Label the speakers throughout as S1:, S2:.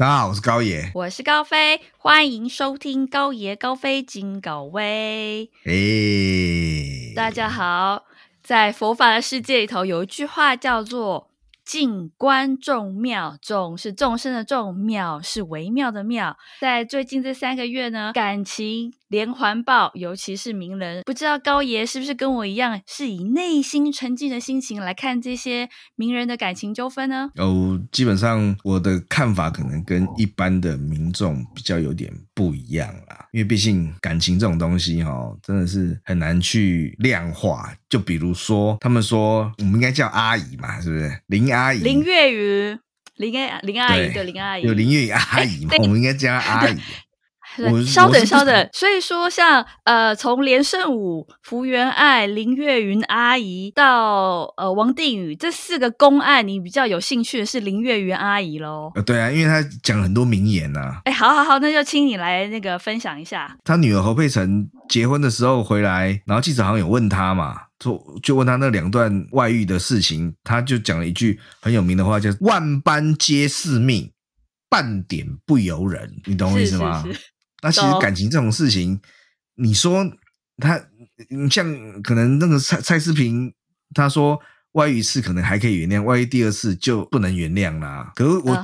S1: 大家好，我是高爷，
S2: 我是高飞，欢迎收听高爷高飞金高威。
S1: 哎，
S2: 大家好，在佛法的世界里头，有一句话叫做。静观众妙，众是众生的众，妙是微妙的妙。在最近这三个月呢，感情连环报，尤其是名人，不知道高爷是不是跟我一样，是以内心沉静的心情来看这些名人的感情纠纷呢？
S1: 哦，基本上我的看法可能跟一般的民众比较有点不一样啦，因为毕竟感情这种东西哈、哦，真的是很难去量化。就比如说，他们说我们应该叫阿姨嘛，是不是林阿姨？
S2: 林月雨，林阿林阿姨的林阿姨，
S1: 有林月雨阿姨嘛？我们应该叫阿姨。
S2: 稍等，稍等。所以说像，像呃，从连胜武、福原爱、林月云阿姨到呃王定宇这四个公案，你比较有兴趣的是林月云阿姨喽？
S1: 呃，对啊，因为她讲了很多名言呐、啊。
S2: 哎，好好好，那就请你来那个分享一下。
S1: 他女儿侯佩岑结婚的时候回来，然后记者好像有问她嘛，就就问他那两段外遇的事情，他就讲了一句很有名的话，叫“万般皆是命，半点不由人”，你懂我意思吗？是是是那其实感情这种事情，你说他，你像可能那个蔡蔡思平，他说外遇一次可能还可以原谅，外遇第二次就不能原谅啦。可是我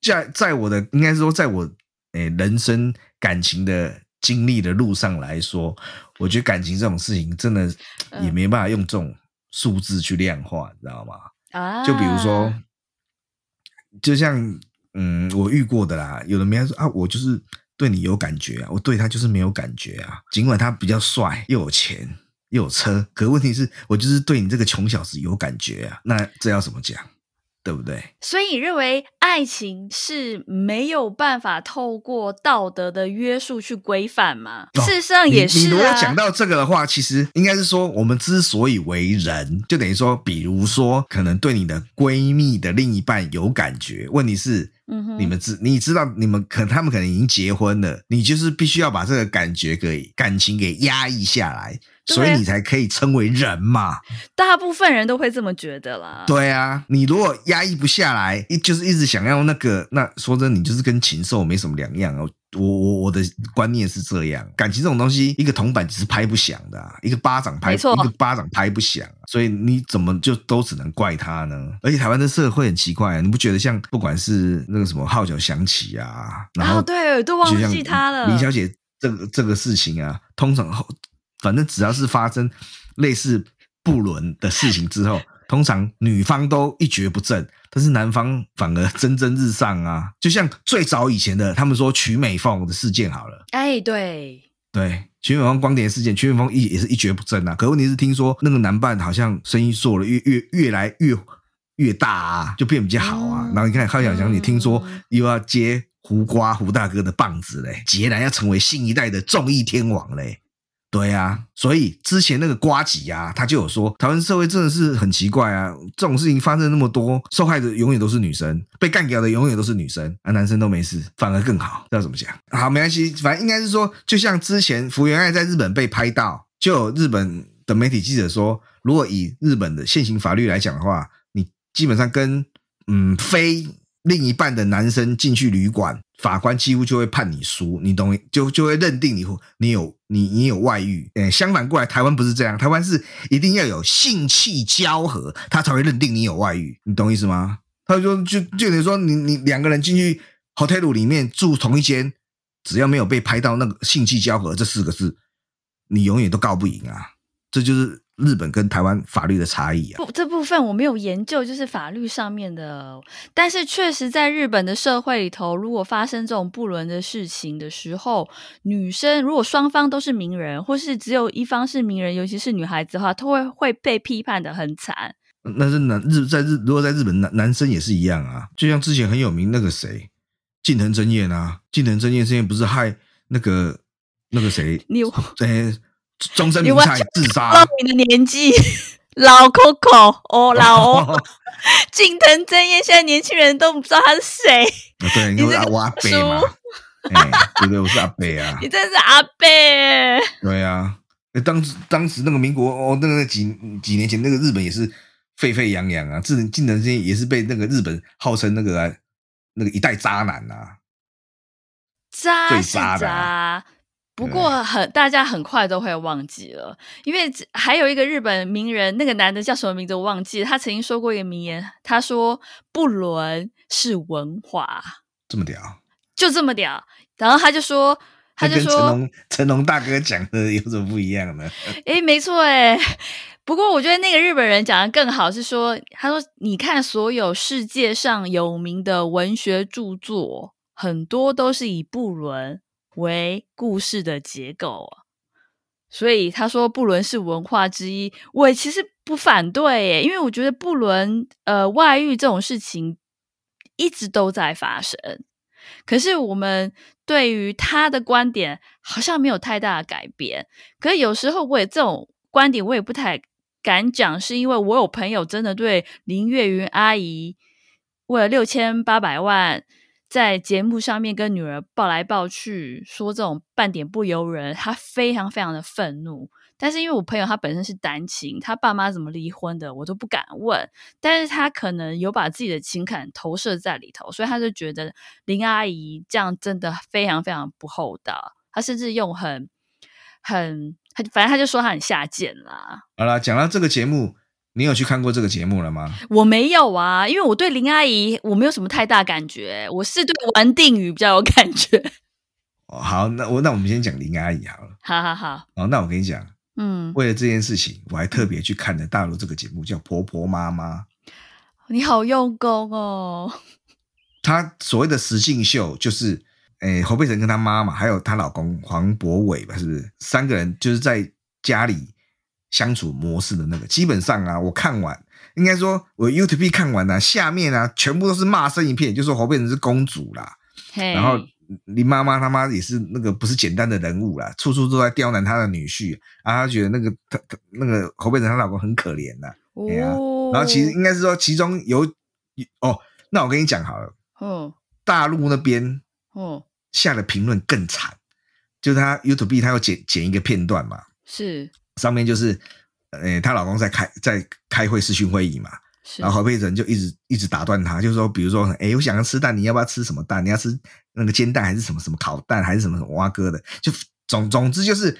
S1: 在在我的应该说，在我诶人生感情的经历的路上来说，我觉得感情这种事情真的也没办法用这种数字去量化，你知道吗？啊，就比如说，就像嗯，我遇过的啦，有人没人说啊，我就是。对你有感觉啊，我对他就是没有感觉啊。尽管他比较帅，又有钱，又有车，可问题是我就是对你这个穷小子有感觉啊。那这要怎么讲？对不对？
S2: 所以你认为爱情是没有办法透过道德的约束去规范吗？哦、事实上也是、啊。你如果讲到这个的话，其实应该是说，我们之所以为人，就等于说，比如说，可能对你的闺蜜的另一半有感觉，问题是。嗯哼，你们知你知道你们可他们可能已经结婚了，你就是必须要把这个感觉给感情给压抑下来，所以你才可以称为人嘛。大部分人都会这么觉得啦。
S1: 对啊，你如果压抑不下来，一就是一直想要那个，那说真的，你就是跟禽兽没什么两样哦。我我我的观念是这样，感情这种东西，一个铜板只是拍不响的，啊，一个巴掌拍，一个巴掌拍不响，所以你怎么就都只能怪他呢？而且台湾的社会很奇怪，啊，你不觉得像不管是那个什么号角响起啊，然后
S2: 对，都忘记他了。
S1: 林小姐这个这个事情啊，通常反正只要是发生类似不伦的事情之后。通常女方都一蹶不振，但是男方反而蒸蒸日上啊！就像最早以前的他们说曲美凤的事件好了，
S2: 哎，对
S1: 对，曲美凤光碟事件，曲美凤一也是一蹶不振啊。可问题是，听说那个男伴好像生意做了越越越来越越大啊，就变比较好啊。嗯、然后你看康小强，你听说又要接胡瓜胡大哥的棒子嘞，孑然要成为新一代的综艺天王嘞。对啊，所以之前那个瓜吉啊，他就有说，台湾社会真的是很奇怪啊，这种事情发生那么多，受害者永远都是女生，被干掉的永远都是女生，啊，男生都没事，反而更好，这要怎么讲？好，没关系，反正应该是说，就像之前福原爱在日本被拍到，就有日本的媒体记者说，如果以日本的现行法律来讲的话，你基本上跟嗯非。另一半的男生进去旅馆，法官几乎就会判你输，你懂？就就会认定你你有你你有外遇。诶，相反过来，台湾不是这样，台湾是一定要有性器交合，他才会认定你有外遇，你懂意思吗？他就就就等于说你你两个人进去 hotel 里面住同一间，只要没有被拍到那个性器交合这四个字，你永远都告不赢啊！这就是。日本跟台湾法律的差异啊，
S2: 不，这部分我没有研究，就是法律上面的。但是确实在日本的社会里头，如果发生这种不伦的事情的时候，女生如果双方都是名人，或是只有一方是名人，尤其是女孩子的话，都会会被批判的很惨。
S1: 那是男日在日，如果在日本男男生也是一样啊，就像之前很有名那个谁，近藤真彦啊，近藤真彦之前不是害那个那个谁，你在。终身名菜自杀，
S2: 你的年纪 老 Coco 哦 老哦，近藤真彦现在年轻人都不知道他是谁。
S1: 对，你是我阿伯嘛？哎，对对，我是阿伯啊。
S2: 你真是阿伯。
S1: 对啊，当时当时那个民国哦，那个几几年前那个日本也是沸沸扬扬啊，近近藤真彦也是被那个日本号称那个那个一代渣男啊，
S2: 渣
S1: 最渣的、
S2: 啊。不过很大家很快都会忘记了，因为还有一个日本名人，那个男的叫什么名字我忘记了，他曾经说过一个名言，他说不伦是文化，
S1: 这么屌，
S2: 就这么屌。然后他就说，他就说
S1: 成龙成龙大哥讲的有什么不一样呢？
S2: 诶，没错诶，不过我觉得那个日本人讲的更好，是说他说你看所有世界上有名的文学著作，很多都是以不伦。为故事的结构，所以他说布伦是文化之一，我其实不反对耶，因为我觉得布伦呃外遇这种事情一直都在发生，可是我们对于他的观点好像没有太大的改变。可是有时候我也这种观点我也不太敢讲，是因为我有朋友真的对林月云阿姨为了六千八百万。在节目上面跟女儿抱来抱去，说这种半点不由人，他非常非常的愤怒。但是因为我朋友他本身是单亲，他爸妈怎么离婚的，我都不敢问。但是他可能有把自己的情感投射在里头，所以他就觉得林阿姨这样真的非常非常不厚道。他甚至用很很他反正他就说他很下贱啦。
S1: 好了，讲到这个节目。你有去看过这个节目了吗？
S2: 我没有啊，因为我对林阿姨我没有什么太大感觉，我是对王定宇比较有感觉。
S1: 哦，好，那我那我们先讲林阿姨好了。
S2: 好好好。
S1: 哦，那我跟你讲，
S2: 嗯，
S1: 为了这件事情，我还特别去看了大陆这个节目，叫《婆婆妈妈》。
S2: 你好用功哦。
S1: 她所谓的实境秀，就是，诶、欸，侯佩岑跟她妈妈，还有她老公黄博伟吧，是不是？三个人就是在家里。相处模式的那个，基本上啊，我看完，应该说我 YouTube 看完了，啊，下面啊全部都是骂声一片，就说侯佩岑是公主啦.然后林妈妈他妈也是那个不是简单的人物啦，处处都在刁难她的女婿，啊，她觉得那个他那个侯佩岑她老公很可怜呐，对啊，oh. 然后其实应该是说其中有哦，那我跟你讲好了，嗯，oh. 大陆那边哦下的评论更惨，oh. 就是他 YouTube 他要剪剪一个片段嘛，
S2: 是。
S1: 上面就是，呃，她老公在开在开会视讯会议嘛，然后侯佩岑就一直一直打断他，就是说，比如说，哎，我想要吃蛋，你要不要吃什么蛋？你要吃那个煎蛋还是什么什么烤蛋还是什么什么挖哥的？就总总之就是，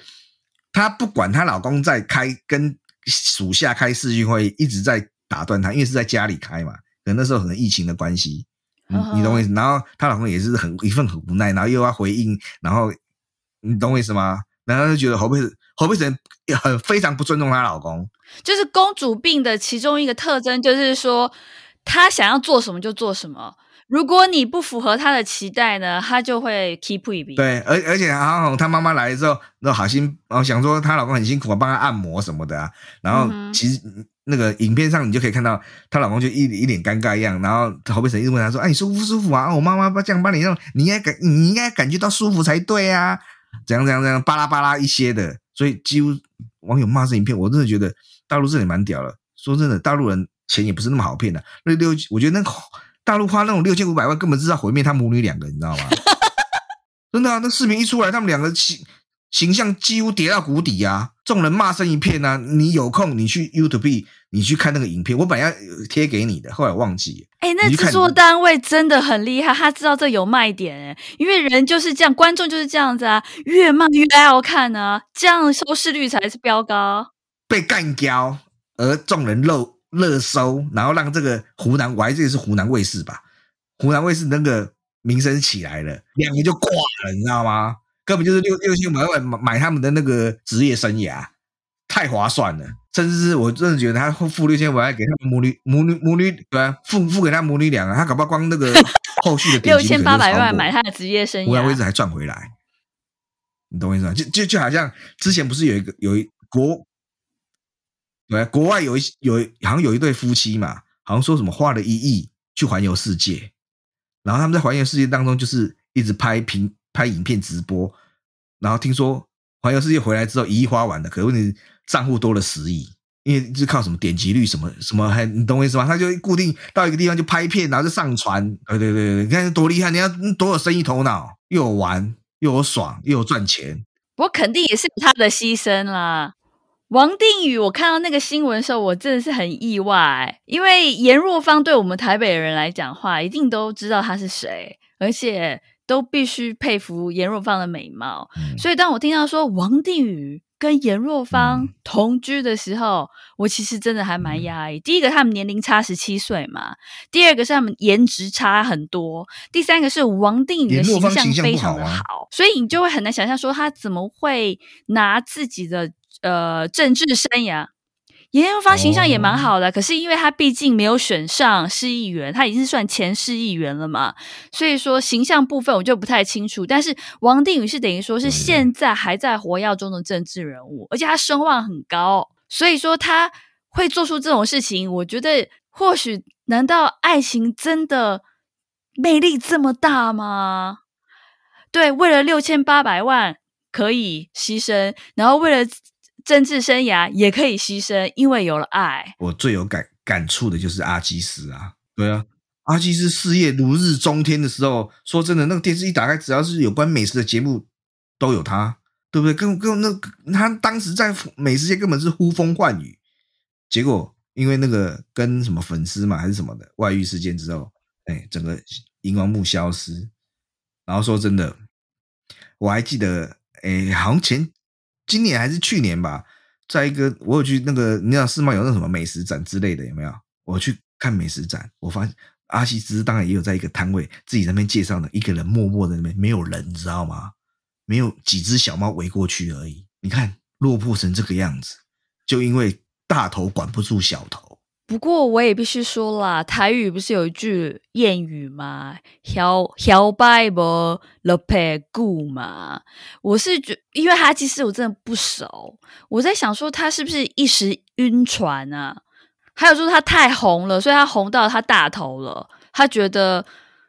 S1: 她不管她老公在开跟属下开视讯会议，一直在打断她，因为是在家里开嘛，可能那时候可能疫情的关系，嗯，uh huh. 你懂我意思？然后她老公也是很一份很无奈，然后又要回应，然后你懂我意思吗？然后就觉得侯佩岑。侯佩岑也很非常不尊重她老公，
S2: 就是公主病的其中一个特征，就是说她想要做什么就做什么。如果你不符合她的期待呢，她就会 keep 一笔。
S1: 对，而而且好好，她妈妈来了之后，那好心，然后想说她老公很辛苦啊，帮她按摩什么的啊。然后其实那个影片上你就可以看到她老公就一一脸尴尬一样。然后侯佩岑一直问她说：“哎，你舒服不舒服啊？我妈妈这样帮你弄，你应该感你应该感觉到舒服才对啊。”怎样怎样怎样，巴拉巴拉一些的。所以几乎网友骂这影片，我真的觉得大陆这里蛮屌了。说真的，大陆人钱也不是那么好骗的。那六，我觉得那大陆花那种六千五百万，根本是要毁灭他母女两个，你知道吗？真的啊，那视频一出来，他们两个形形象几乎跌到谷底啊！众人骂声一片啊！你有空你去 YouTube。你去看那个影片，我本来要贴给你的，后来忘记。哎、欸，那制作单位真的很厉害，他知道这有卖点哎，因为人就是这样，观众就是这样子啊，越骂越要看啊，这样收视率才是飙高。被干掉，而众人热热搜，然后让这个湖南，我还记得是湖南卫视吧，湖南卫视那个名声起来了，两个就挂了，你知道吗？根本就是六六千五百万买买他们的那个职业生涯。太划算了，甚至是我真的觉得他付六千五百万给他母女母女母女对吧？付付给他母女俩啊，他搞不好光那个后续的 六千八百万买他的职业生涯，湖南卫视还赚回来，你懂我意思吗？就就就好像之前不是有一个有一国对国外有一有好像有一对夫妻嘛，好像说什么花了一亿去环游世界，然后他们在环游世界当中就是一直拍屏拍影片直播，然后听说环游世界回来之后一亿花完了，可问题。账户多了十亿，因为是靠什么点击率什么什么，还你懂我意思吗？他就固定到一个地方就拍片，然后就上传。对对对对，你看多厉害！你看多有生意头脑，又有玩，又有爽，又有赚钱。
S2: 我肯定也是他的牺牲啦。王定宇，我看到那个新闻的时候，我真的是很意外，因为颜若芳对我们台北人来讲话，一定都知道他是谁，而且都必须佩服颜若芳的美貌。嗯、所以当我听到说王定宇跟颜若芳同居的时候，嗯、我其实真的还蛮压抑。第一个，他们年龄差十七岁嘛；第二个是他们颜值差很多；第三个是王定宇的形象非常的好，好啊、所以你就会很难想象说他怎么会拿自己的。呃，政治生涯，颜若芳形象也蛮好的，哦、可是因为他毕竟没有选上市议员，他已经是算前市议员了嘛，所以说形象部分我就不太清楚。但是王定宇是等于说是现在还在活跃中的政治人物，而且他声望很高，所以说他会做出这种事情，我觉得或许难道爱情真的魅力这么大吗？对，为了六千八百万可以牺牲，然后为了。政治生涯也可以牺牲，因为有了爱。
S1: 我最有感感触的就是阿基斯啊，对啊，阿基斯事业如日中天的时候，说真的，那个电视一打开，只要是有关美食的节目，都有他，对不对？跟跟那他当时在美食界根本是呼风唤雨，结果因为那个跟什么粉丝嘛还是什么的外遇事件之后，哎，整个荧光幕消失。然后说真的，我还记得，哎，好像前。今年还是去年吧，在一个我有去那个，你知道世贸有那什么美食展之类的有没有？我去看美食展，我发现阿西斯当然也有在一个摊位自己在那边介绍的，一个人默默的那边没有人，你知道吗？没有几只小猫围过去而已。你看落魄成这个样子，就因为大头管不住小头。
S2: 不过我也必须说啦，台语不是有一句谚语吗？摇摇摆无落魄久嘛。我是觉，因为他其实我真的不熟，我在想说他是不是一时晕船啊？还有说他太红了，所以他红到他大头了，他觉得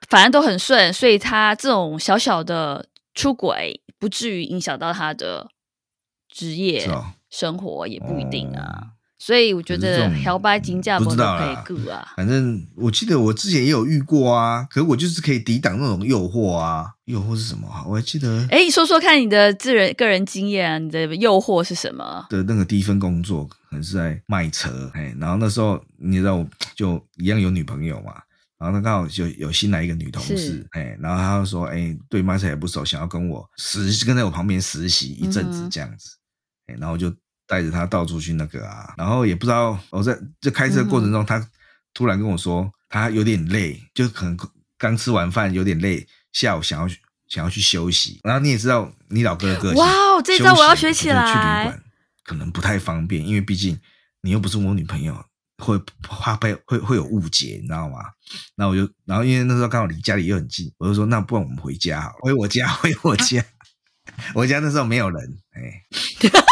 S2: 反正都很顺，所以他这种小小的出轨不至于影响到他的职业生活，也不一定啊。所以我觉得漂白金价不知道啊，
S1: 反正我记得我之前也有遇过啊，可是我就是可以抵挡那种诱惑啊。诱惑是什么？我还记得，
S2: 哎，说说看你的自人个人经验啊，你的诱惑是什么？
S1: 的那个第一份工作可能是在卖车，哎，然后那时候你知道，我就一样有女朋友嘛，然后他刚好就有新来一个女同事，哎是，然后他就说，哎，对卖车也不熟，想要跟我实跟在我旁边实习一阵子这样子，哎、然后就。带着他到处去那个啊，然后也不知道我在这开车过程中，他突然跟我说他有点累，就可能刚吃完饭有点累，下午想要想要去休息。然后你也知道你老哥的个性，
S2: 哇哦，这招我要学起来。去旅馆
S1: 可能不太方便，因为毕竟你又不是我女朋友，会怕被会会有误解，你知道吗？那我就然后因为那时候刚好离家里又很近，我就说那不然我们回家好了，回我家，回我家，啊、我家那时候没有人，哎。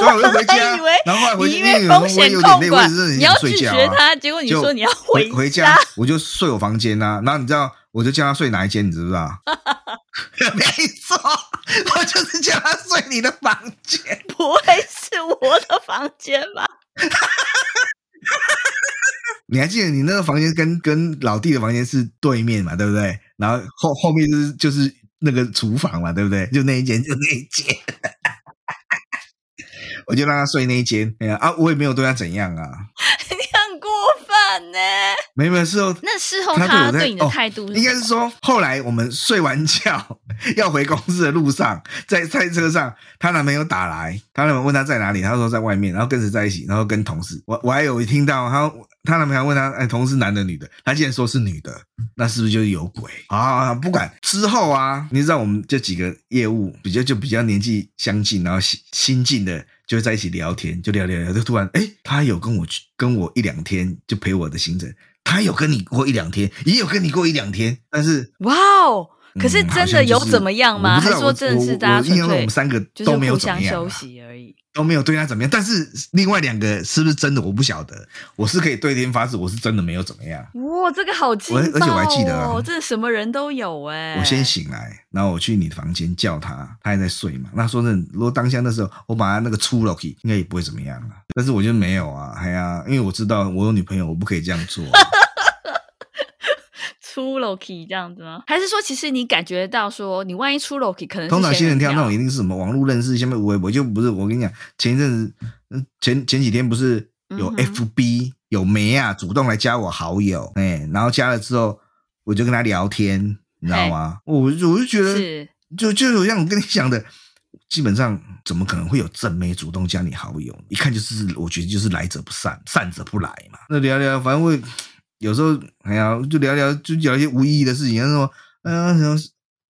S1: 我还 以为，然后后来因为风险控管，你要拒绝他，结果你说你要回回家，我就睡我房间呐。然后你知道，我就叫他睡哪一间，你知不知道？没错，我就是叫他睡你的房间，
S2: 不会是我的房间吧？
S1: 你还记得你那个房间跟跟老弟的房间是对面嘛？对不对？然后后后面就是就是那个厨房嘛？对不对？就那一间，就那一间。我就让他睡那一间，哎呀啊，我也没有对他怎样啊。
S2: 你很过分呢。
S1: 没有没有，事后
S2: 那事后他对你的态度、哦，应
S1: 该是说后来我们睡完觉 要回公司的路上，在在车上，她男朋友打来，她男朋友问她在哪里，她说在外面，然后跟谁在一起，然后跟同事。我我还有听到她她男朋友问她，哎，同事男的女的，她竟然说是女的，那是不是就是有鬼啊？不管之后啊，你知道我们这几个业务比较就比较年纪相近，然后新新进的。就在一起聊天，就聊聊聊，就突然，哎，他有跟我去跟我一两天，就陪我的行程。他有跟你过一两天，也有跟你过一两天，但是，
S2: 哇哦，可是真的有怎么样吗？还是说真的是大家纯粹我们三个都没有怎么样，休息而已。
S1: 都没有对他怎么样，但是另外两个是不是真的我不晓得。我是可以对天发誓，我是真的没有怎么样。
S2: 哇，这个好劲爆哦！
S1: 而且我还记得
S2: 哦，这什么人都有哎。
S1: 我先醒来，然后我去你的房间叫他，他还在睡嘛。那说真的，如果当下那时候我把他那个出了去，应该也不会怎么样啊。但是我觉得没有啊，哎呀，因为我知道我有女朋友，我不可以这样做啊。
S2: 出 Loki 这样子吗？还是说，其实你感觉到说，你万一出 Loki，，可能
S1: 通常新人跳那种一定是什么网络认识，下面我我就不是。我跟你讲，前一阵子，前前几天不是有 FB、嗯、有梅啊主动来加我好友，哎，然后加了之后，我就跟他聊天，你知道吗？我我就觉得，是就就有像我跟你讲的。基本上怎么可能会有正妹主动加你好友？一看就是，我觉得就是来者不善，善者不来嘛。那聊聊，反正会有时候哎呀，就聊聊，就聊一些无意义的事情。他说：“嗯、呃，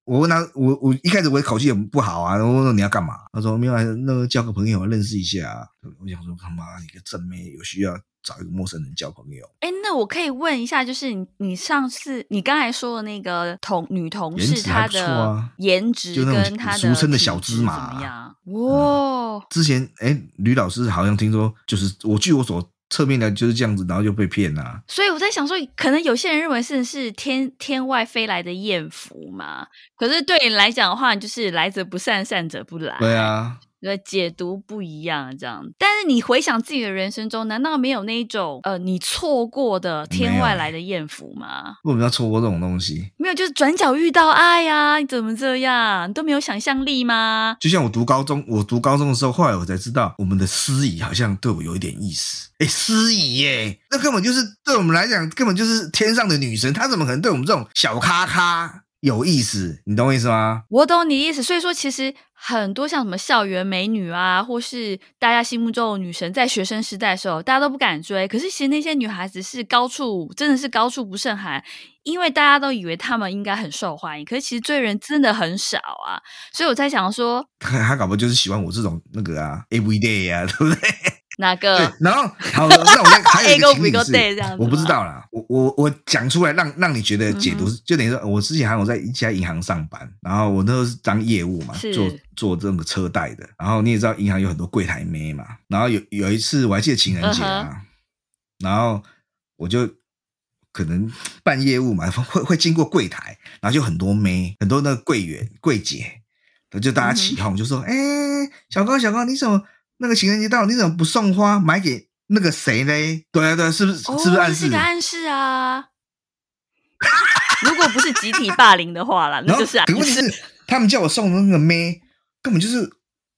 S1: 我问他，我我一开始我的口气也不好啊。我说你要干嘛？他说没有，那个交个朋友认识一下。我想说，他妈一个正妹有需要。”找一个陌生人交朋友。哎，那
S2: 我可以问一下，就是你，你上次你刚才说的那个同女同事，她的颜值跟她的
S1: 俗称的小芝麻
S2: 怎么样？哇、嗯！
S1: 之前哎，吕老师好像听说，就是我据我所侧面的就是这样子，然后就被骗啦、啊。
S2: 所以我在想说，可能有些人认为是是天天外飞来的艳福嘛？可是对你来讲的话，就是来者不善，善者不来。
S1: 对啊。
S2: 对，解读不一样，这样。但是你回想自己的人生中，难道没有那一种呃，你错过的天外来的艳福吗？
S1: 为什么要错过这种东西？
S2: 没有，就是转角遇到爱呀、啊！你怎么这样？你都没有想象力吗？
S1: 就像我读高中，我读高中的时候，后来我才知道，我们的司仪好像对我有一点意思。哎，司仪耶，那根本就是对我们来讲，根本就是天上的女神，她怎么可能对我们这种小咖咖？有意思，你懂我意思吗？
S2: 我懂你意思。所以说，其实很多像什么校园美女啊，或是大家心目中的女神，在学生时代的时候，大家都不敢追。可是，其实那些女孩子是高处，真的是高处不胜寒，因为大家都以为她们应该很受欢迎。可是，其实追人真的很少啊。所以我在想说，
S1: 他他搞不就是喜欢我这种那个啊，everyday 啊，对不对？
S2: 哪个？
S1: 然后好了，那我还有一个 情景是，我不知道啦。我我我讲出来让让你觉得解读，嗯、就等于说，我之前还有在一家银行上班，然后我那时候是当业务嘛，做做这个车贷的。然后你也知道，银行有很多柜台妹嘛。然后有有一次我还记得情人节啊，嗯、然后我就可能办业务嘛，会会经过柜台，然后就很多妹，很多那个柜员柜姐，就大家起哄，就说：“哎、嗯，小高小高，你怎么？”那个情人节到，你怎么不送花买给那个谁嘞？对啊，对啊，是不是？哦、是不是暗示？是个
S2: 暗示啊！如果不是集体霸凌的话啦，那就是暗示。
S1: 问题是，他们叫我送的那个妹，根本就是。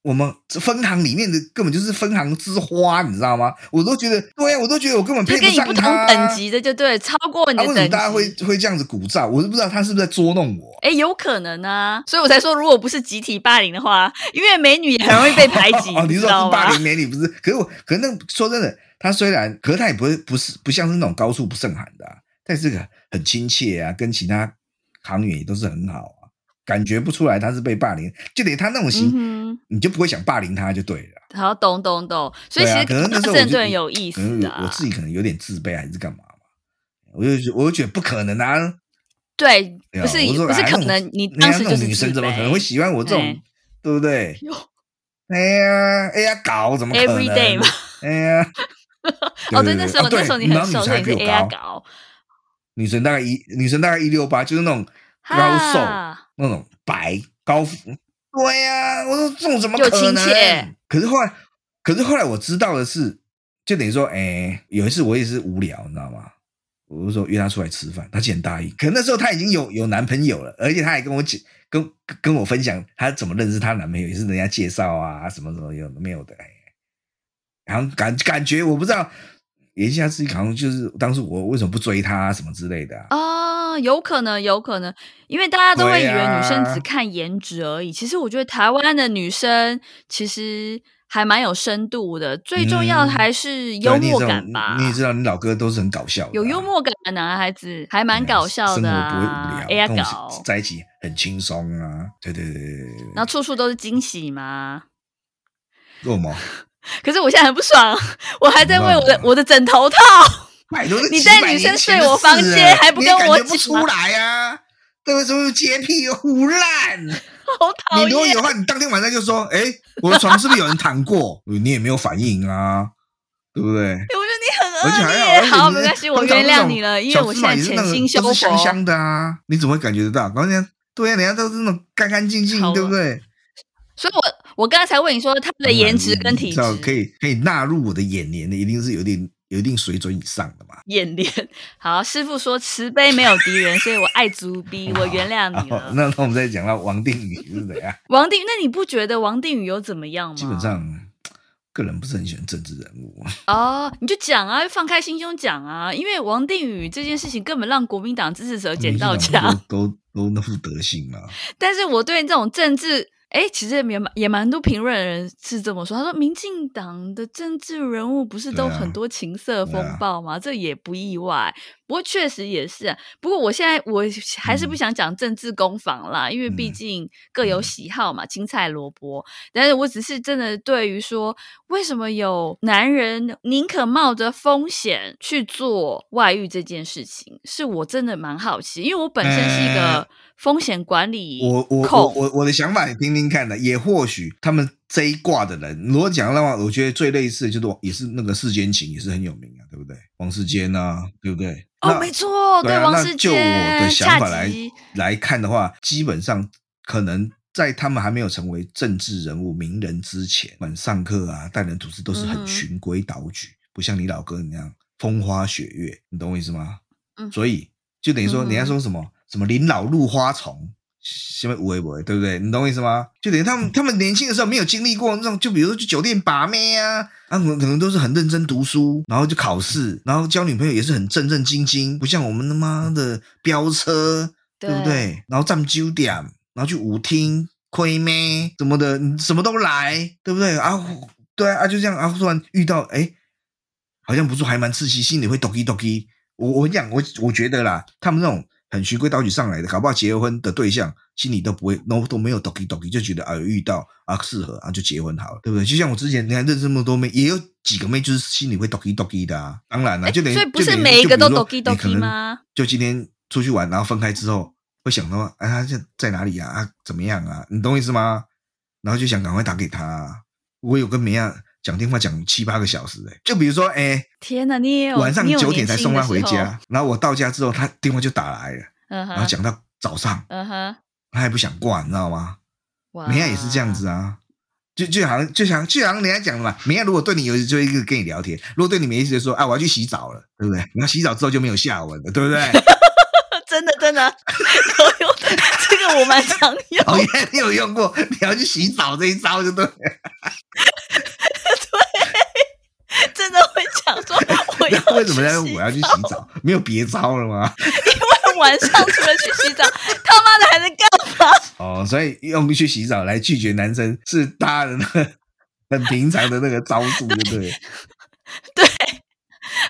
S1: 我们分行里面的根本就是分行之花，你知道吗？我都觉得，对呀、啊，我都觉得我根本配不上他。跟你不同
S2: 等级的就对，超过你的等级。啊、为什么大家会
S1: 会这样子鼓噪？我都不知道他是不是在捉弄我。
S2: 哎，有可能啊，所以我才说，如果不是集体霸凌的话，因为美女也很容易被排挤。哦，
S1: 你说是霸凌美女不是？可是我，可是那说真的，他虽然，可是他也不会不是不像是那种高处不胜寒的、啊，但是个很亲切啊，跟其他行员也都是很好啊。感觉不出来他是被霸凌，就得他那种型，嗯、你就不会想霸凌他就对了。
S2: 好，懂懂懂。所以其实、啊、可能那时候我就有意思、啊、
S1: 我自己可能有点自卑还是干嘛嘛，我就我就觉得不可能啊。
S2: 对，不是不是可能，你当时就是
S1: 女生怎么可能会喜欢我这种，欸、对不对？哎呀，哎呀，搞怎么可能？Every day 嘛。哎呀，
S2: 哦对，那时候那时候你很瘦，所以是 A 呀搞。
S1: 女生大概一，女生大概一六八，就是那种高瘦。那种白高富，对呀、啊，我说这种怎么可能？可是后来，可是后来我知道的是，就等于说，哎，有一次我也是无聊，你知道吗？我就说约她出来吃饭，她竟然答应。可那时候她已经有有男朋友了，而且她还跟我讲，跟跟我分享她怎么认识她男朋友，也是人家介绍啊，什么什么有没有的。然后感感觉我不知道。言下之意好像就是当时我为什么不追她什么之类的
S2: 啊？有可能，有可能，因为大家都会以为女生只看颜值而已。其实我觉得台湾的女生其实还蛮有深度的，最重要的还是幽默感吧。
S1: 你也知道，你老哥都是很搞笑的，
S2: 有幽默感的男孩子还蛮搞笑的，生活不会无聊，哎呀，搞
S1: 在一起很轻松啊。对对对对对，
S2: 然后处处都是惊喜吗？
S1: 做吗？
S2: 可是我现在很不爽，我还在为我的我的枕头套。你带女生睡我房间还不跟我讲？不
S1: 出来呀？对不对？洁癖胡烂，
S2: 好讨厌！
S1: 你如果有话，你当天晚上就说：“哎，我的床是不是有人躺过？”你也没有反应啊，对不对？我觉
S2: 得你很恶劣。好，没关系，我原谅你了，因为我现在潜心修佛。
S1: 香香的啊，你怎么会感觉得到？关键对啊，人家都是那种干干净净，对不对？
S2: 所以我。我刚才问你说他的颜值跟体质，
S1: 可以可以纳入我的眼帘的，一定是有点有一定水准以上的嘛。
S2: 演练好，师傅说慈悲没有敌人，所以我爱足逼，我原谅你了。
S1: 那那我们再讲到王定宇是怎样？
S2: 王定，那你不觉得王定宇有怎么样吗？
S1: 基本上，个人不是很喜欢政治人物。
S2: 哦，你就讲啊，放开心胸讲啊，因为王定宇这件事情根本让国民党支持者捡到枪，
S1: 都都，都那副德行嘛。
S2: 但是我对这种政治。哎，其实也蛮也蛮多评论的人是这么说。他说，民进党的政治人物不是都很多情色风暴吗？啊啊、这也不意外。不过确实也是啊。不过我现在我还是不想讲政治攻防啦，嗯、因为毕竟各有喜好嘛，嗯、青菜萝卜。但是我只是真的对于说，为什么有男人宁可冒着风险去做外遇这件事情，是我真的蛮好奇，因为我本身是一个。嗯风险管理，
S1: 我我我我我的想法，也听听看的，也或许他们这一挂的人，如果讲的话，我觉得最类似的就是也是那个世间情，也是很有名啊，对不对？王世坚啊，对不对？
S2: 哦，没错，对，王世坚。
S1: 就我的想法来来看的话，基本上可能在他们还没有成为政治人物、名人之前，管上课啊、待人处事都是很循规蹈矩，嗯、不像你老哥那样风花雪月，你懂我意思吗？嗯，所以就等于说，人家说什么？什么临老入花丛，什么无为不为，对不对？你懂我意思吗？就等于他们，他们年轻的时候没有经历过那种，就比如说去酒店把妹啊，他们可能都是很认真读书，然后就考试，然后交女朋友也是很正正经经，不像我们他妈的飙车，对，对不对？然后占酒点，然后去舞厅亏妹什么的，什么都来，对不对？啊，对啊，就这样啊，突然遇到，哎，好像不是，还蛮刺激，心里会 doki doki。我我讲，我我觉得啦，他们那种。很循规蹈矩上来的，搞不好结婚的对象心里都不会，都都没有 doki doki，就觉得啊有遇到啊适合啊就结婚好了，对不对？就像我之前你看认识那么多妹，也有几个妹就是心里会 doki doki 的啊。当然了，就等于、欸、所以不是每一个都 doki doki 吗？就今天出去玩，然后分开之后会想到，哎，他在在哪里呀？啊，怎么样啊？你懂我意思吗？然后就想赶快打给他。我有个妹啊。讲电话讲七八个小时哎，就比如说哎，天哪，你也有晚上九点才送他回家，然后我到家之后，他电话就打来了，然后讲到早上，他还不想挂，你知道吗？人家也是这样子啊，就就好像就像就好像人家讲的嘛，人家如果对你有意思，就一个跟你聊天；如果对你没意思，就说哎，我要去洗澡了，对不对？然后洗澡之后就没有下文了，对不对？
S2: 真 的真的，有用，这个我蛮常用。
S1: 哦，原来你有用过，你要去洗澡这一招就对。
S2: 真的会讲说我要，
S1: 为什么要用我要去洗澡？没有别招了吗？
S2: 因为晚上除了去洗澡，他妈的还能干嘛？
S1: 哦，所以用去洗澡来拒绝男生是大人很平常的那个招数，对不对？
S2: 对，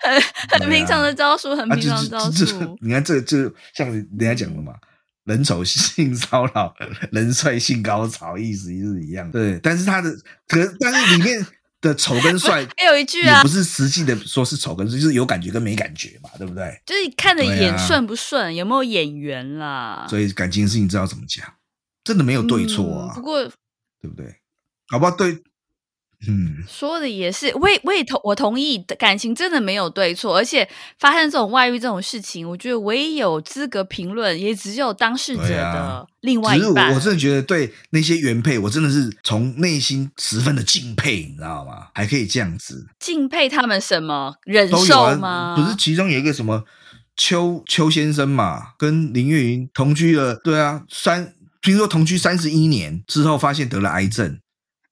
S2: 很很平常的招数，很平常的招数。
S1: 你看，这就像人家讲的嘛，人丑性骚扰，人帅性高潮，意思是一样。对，但是他的可但是里面。的丑跟 帅，还有一句啊，不是实际的说是丑跟帅，就是有感觉跟没感觉嘛，对不对？
S2: 就是看的眼顺不顺，有没有眼缘啦。
S1: 所以感情的事情知道怎么讲，真的没有对错啊。
S2: 不过，
S1: 对不对？好不好？对。嗯，
S2: 说的也是，我也我也同我同意，感情真的没有对错，而且发生这种外遇这种事情，我觉得唯一有资格评论，也只有当事者的另外一半。
S1: 啊、我真的觉得对那些原配，我真的是从内心十分的敬佩，你知道吗？还可以这样子
S2: 敬佩他们什么忍受吗、
S1: 啊？不是，其中有一个什么邱邱先生嘛，跟林月云同居了，对啊，三听说同居三十一年之后，发现得了癌症。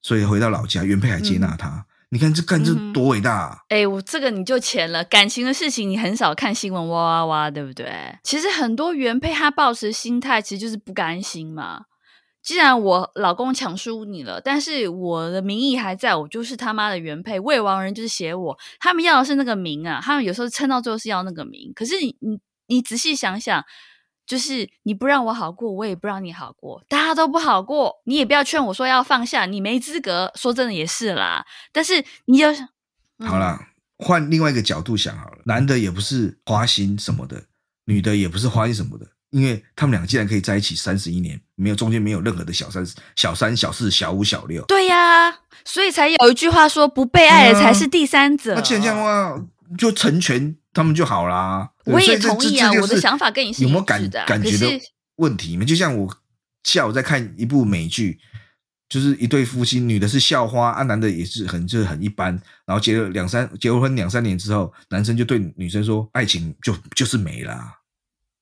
S1: 所以回到老家，原配还接纳他。嗯、你看这干这多伟大啊！
S2: 哎、欸，我这个你就钱了。感情的事情你很少看新闻，哇哇哇，对不对？其实很多原配他抱持心态其实就是不甘心嘛。既然我老公抢输你了，但是我的名义还在，我就是他妈的原配，未亡人就是写我。他们要的是那个名啊，他们有时候撑到最后是要那个名。可是你你你仔细想想。就是你不让我好过，我也不让你好过，大家都不好过。你也不要劝我说要放下，你没资格。说真的也是啦。但是你就、
S1: 嗯、好了，换另外一个角度想好了，男的也不是花心什么的，女的也不是花心什么的，因为他们俩既然可以在一起三十一年，没有中间没有任何的小三、小三、小四、小五、小六。
S2: 对呀、啊，所以才有一句话说，不被爱的才是第三者。
S1: 那既然这样的话，就成全他们就好啦。
S2: 我也同意啊，我的想法跟你是。有没有
S1: 感感觉的问题嘛？就像我下午在看一部美剧，就是一对夫妻，女的是校花，啊，男的也是很就是很一般。然后结了两三结婚两三年之后，男生就对女生说：“爱情就就是没啦，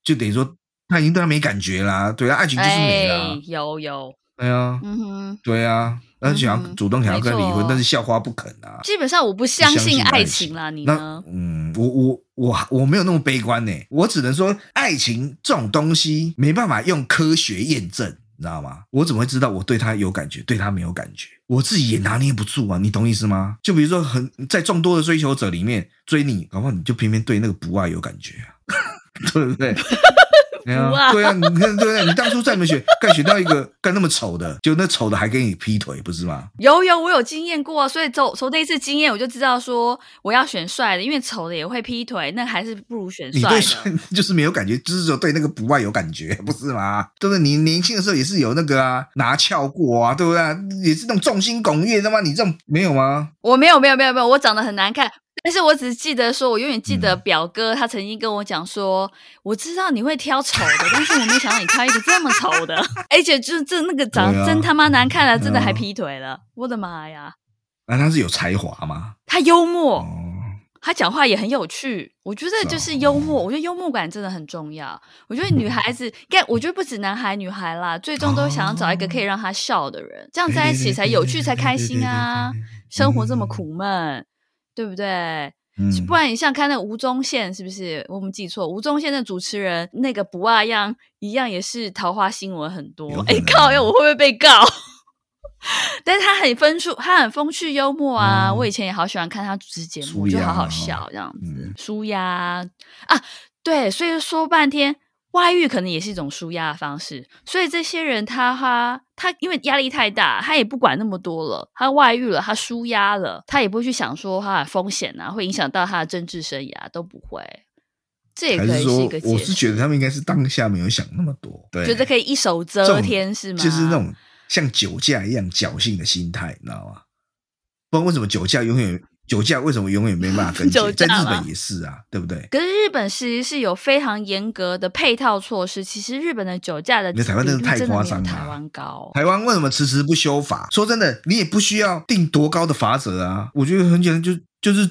S1: 就等于说他已经对他没感觉啦。”对啊，爱情就是没了。
S2: 欸、有有，
S1: 对啊，
S2: 嗯哼，
S1: 对啊，而且想要主动想要跟离婚，
S2: 嗯、
S1: 但是校花不肯啊。
S2: 基本上我不相信爱情啦，你呢？
S1: 嗯，我我我我没有那么悲观呢，我只能说爱情这种东西没办法用科学验证。你知道吗？我怎么会知道我对他有感觉，对他没有感觉？我自己也拿捏不住啊！你懂意思吗？就比如说很，很在众多的追求者里面追你，搞不好你就偏偏对那个不爱有感觉啊，对不对？对啊，对啊，你看，对不对？你当初再没选，干选到一个干那么丑的，就那丑的还给你劈腿，不是吗？
S2: 有有，我有经验过，所以从从那一次经验，我就知道说我要选帅的，因为丑的也会劈腿，那还是不如选帅的。
S1: 你对帅 就是没有感觉，就是说对那个不外有感觉，不是吗？对不对？你年轻的时候也是有那个啊，拿翘过啊，对不对？也是那种众星拱月的吗？你这种没有吗？
S2: 我没有，没有，没有，没有，我长得很难看。但是我只是记得说，我永远记得表哥他曾经跟我讲说，嗯、我知道你会挑丑的，但是我没想到你挑一个这么丑的，而且就是这那个长得真他妈难看了，啊、真的还劈腿了，啊、我的妈呀！
S1: 那、啊、他是有才华吗？
S2: 他幽默，
S1: 哦、
S2: 他讲话也很有趣，我觉得就是幽默，哦、我觉得幽默感真的很重要。我觉得女孩子，该我觉得不止男孩女孩啦，最终都想要找一个可以让他笑的人，哦、这样在一起才有趣才开心啊！生活这么苦闷。对不对？嗯，不然你像看那个吴宗宪，是不是我们记错？吴宗宪的主持人那个不二样一样也是桃花新闻很多。哎靠！要我会不会被告？但是他很风趣，他很风趣幽默啊！嗯，我以前也好喜欢看他主持节目，就好好笑这样子，舒压，嗯，啊！对，所以说半天。外遇可能也是一种舒压的方式，所以这些人他他他因为压力太大，他也不管那么多了。他外遇了，他舒压了，他也不会去想说他的风险啊，会影响到他的政治生涯，都不会。这也可以是一个。
S1: 我是觉得他们应该是当下没有想那么多，对，
S2: 觉得可以一手遮天是吗？
S1: 就是那种像酒驾一样侥幸的心态，你知道吗？不然为什么酒驾永远？酒驾为什么永远没办法跟进？在日本也是啊，对不对？
S2: 可是日本其实是有非常严格的配套措施。其实日本的酒驾的，
S1: 台湾真的太夸张了。
S2: 台湾高，
S1: 台湾为什么迟迟不修法？说真的，你也不需要定多高的罚则啊。我觉得很简单，就就是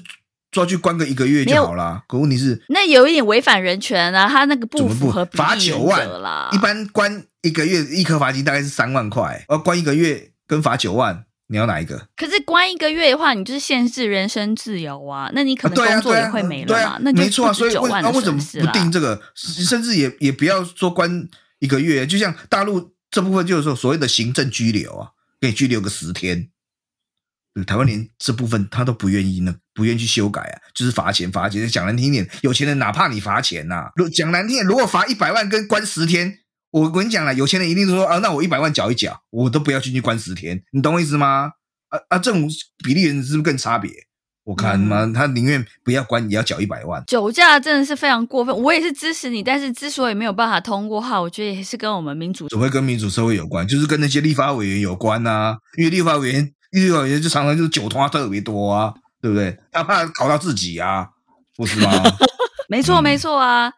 S1: 抓去关个一个月就好了。可问题是，
S2: 那有一点违反人权啊。他那个不符合
S1: 罚九万啦。一般关一个月一颗罚金大概是三万块，而关一个月跟罚九万。你要哪一个？
S2: 可是关一个月的话，你就是限制人身自由啊！那你可能工作也会没了嘛？
S1: 对啊，
S2: 那
S1: 没错啊。所以
S2: 为
S1: 那为什么不定这个？甚至也也不要说关一个月，就像大陆这部分就是说所谓的行政拘留啊，给你拘留个十天。台湾连这部分他都不愿意呢，不愿意去修改啊，就是罚钱罚钱。讲难听点，有钱人哪怕你罚钱呐？如讲难听点，如果罚一百万跟关十天。我跟你讲了，有钱人一定说啊，那我一百万缴一缴，我都不要进去关十天，你懂我意思吗？啊啊，这种比例人是不是更差别？我看嘛，嗯、他宁愿不要关，也要缴一百万。酒
S2: 驾真的是非常过分，我也是支持你，但是之所以没有办法通过哈，我觉得也是跟我们民主，
S1: 怎么会跟民主社会有关？就是跟那些立法委员有关啊，因为立法委员，立法委员就常常就是酒托特别多啊，对不对？他怕考到自己啊，不是吗？
S2: 没错，没错啊。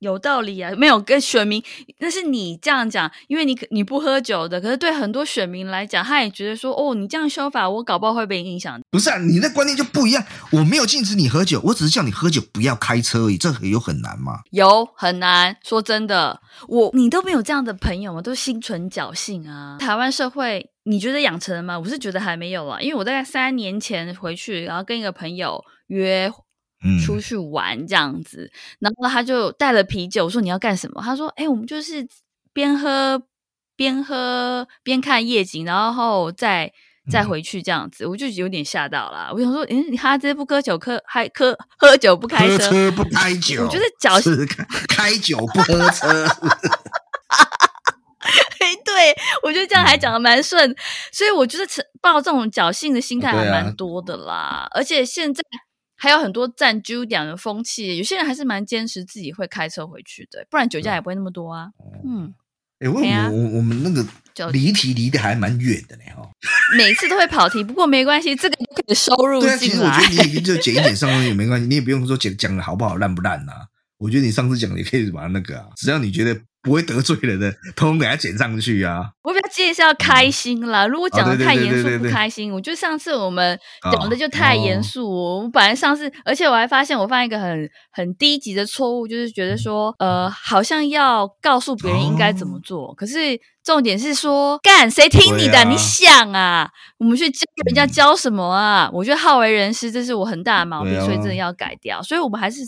S2: 有道理啊，没有跟选民，那是你这样讲，因为你你不喝酒的，可是对很多选民来讲，他也觉得说，哦，你这样修法，我搞不好会被影响。
S1: 不是啊，你那观念就不一样。我没有禁止你喝酒，我只是叫你喝酒不要开车而已，这有很难吗？
S2: 有很难。说真的，我你都没有这样的朋友吗？都心存侥幸啊。台湾社会，你觉得养成了吗？我是觉得还没有啊，因为我大概三年前回去，然后跟一个朋友约。出去玩这样子，然后他就带了啤酒，我说你要干什么？他说：“哎、欸，我们就是边喝边喝边看夜景，然后再再回去这样子。”我就有点吓到了，我想说：“嗯，他这不喝酒，喝还喝喝酒不开车，
S1: 喝车不开酒，
S2: 我觉得侥幸
S1: 开酒不喝车。”
S2: 哎，对我觉得这样还讲的蛮顺，所以我觉得抱这种侥幸的心态还蛮多的啦，而且现在。还有很多占优点的风气，有些人还是蛮坚持自己会开车回去的，不然酒驾也不会那么多啊。嗯，
S1: 哎，为什么我我们那个离题离的还蛮远的呢？哈，
S2: 每次都会跑题，不过没关系，这个可以收入进来。
S1: 对啊，其实我觉得你也就剪一点上去也没关系，你也不用说剪讲的好不好烂不烂呐、啊。我觉得你上次讲的也可以把它那个啊，只要你觉得。不会得罪人的，通通给他剪上去啊。
S2: 我比较介意是要开心啦，嗯、如果讲的太严肃不开心，
S1: 哦、
S2: 我觉得上次我们讲的就太严肃。哦、我本来上次，而且我还发现我犯一个很很低级的错误，就是觉得说，呃，好像要告诉别人应该怎么做，哦、可是重点是说，干谁听你的？啊、你想啊，我们去教人家教什么啊？嗯、我觉得好为人师，这是我很大的毛病，哦、所以真的要改掉。所以我们还是，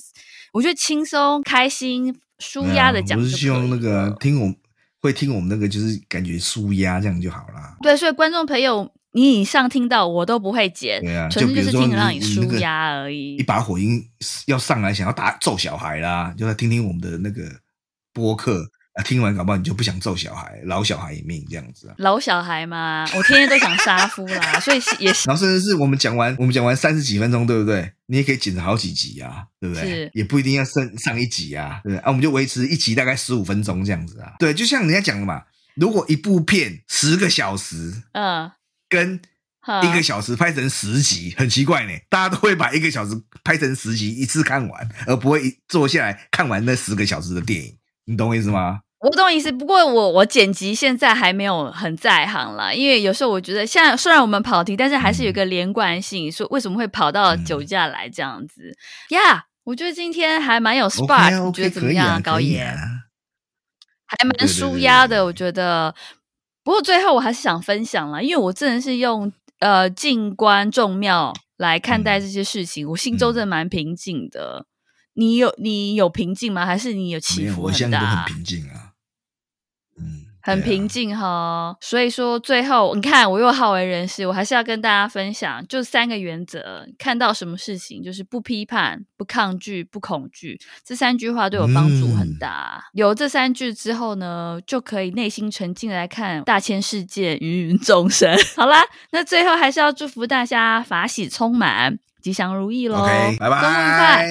S2: 我觉得轻松开心。舒压的讲，
S1: 我是希望那个听我会听我们那个，就是感觉舒压这样就好啦。
S2: 对，所以观众朋友，你以上听到我都不会剪，
S1: 对啊，
S2: 纯粹就是听让你舒压而已。
S1: 一把火音要上来，想要打揍小孩啦，就来听听我们的那个播客。啊，听完搞不好你就不想揍小孩，老小孩一命这样子啊？
S2: 饶小孩嘛，我天天都想杀夫啦，所以也是。
S1: 然后甚至是我们讲完，我们讲完三十几分钟，对不对？你也可以剪成好几集啊，对不对？是，也不一定要上上一集啊，对不对？啊，我们就维持一集大概十五分钟这样子啊。对，就像人家讲的嘛，如果一部片十个小时，嗯，跟一个小时拍成十集，很奇怪呢，大家都会把一个小时拍成十集一次看完，而不会坐下来看完那十个小时的电影。你懂我意思吗？
S2: 我懂意思，不过我我剪辑现在还没有很在行啦，因为有时候我觉得，像虽然我们跑题，但是还是有一个连贯性，说为什么会跑到酒驾来这样子呀？我觉得今天还蛮有 okay, 你觉得怎么样，啊、高野？啊、还蛮舒压的，我觉得。不过最后我还是想分享啦，因为我真的是用呃静观众妙来看待这些事情，嗯、我心中真的蛮平静的。你有你有平静吗？还是你有起伏很大？
S1: 我现在都很平静啊，
S2: 嗯，很平静哈。啊、所以说最后你看，我又好为人师，我还是要跟大家分享，就三个原则：看到什么事情，就是不批判、不抗拒、不恐惧。这三句话对我帮助很大。嗯、有这三句之后呢，就可以内心沉静来看大千世界、芸芸众生。好啦，那最后还是要祝福大家法喜充满、吉祥如意喽
S1: 拜拜，周末愉快。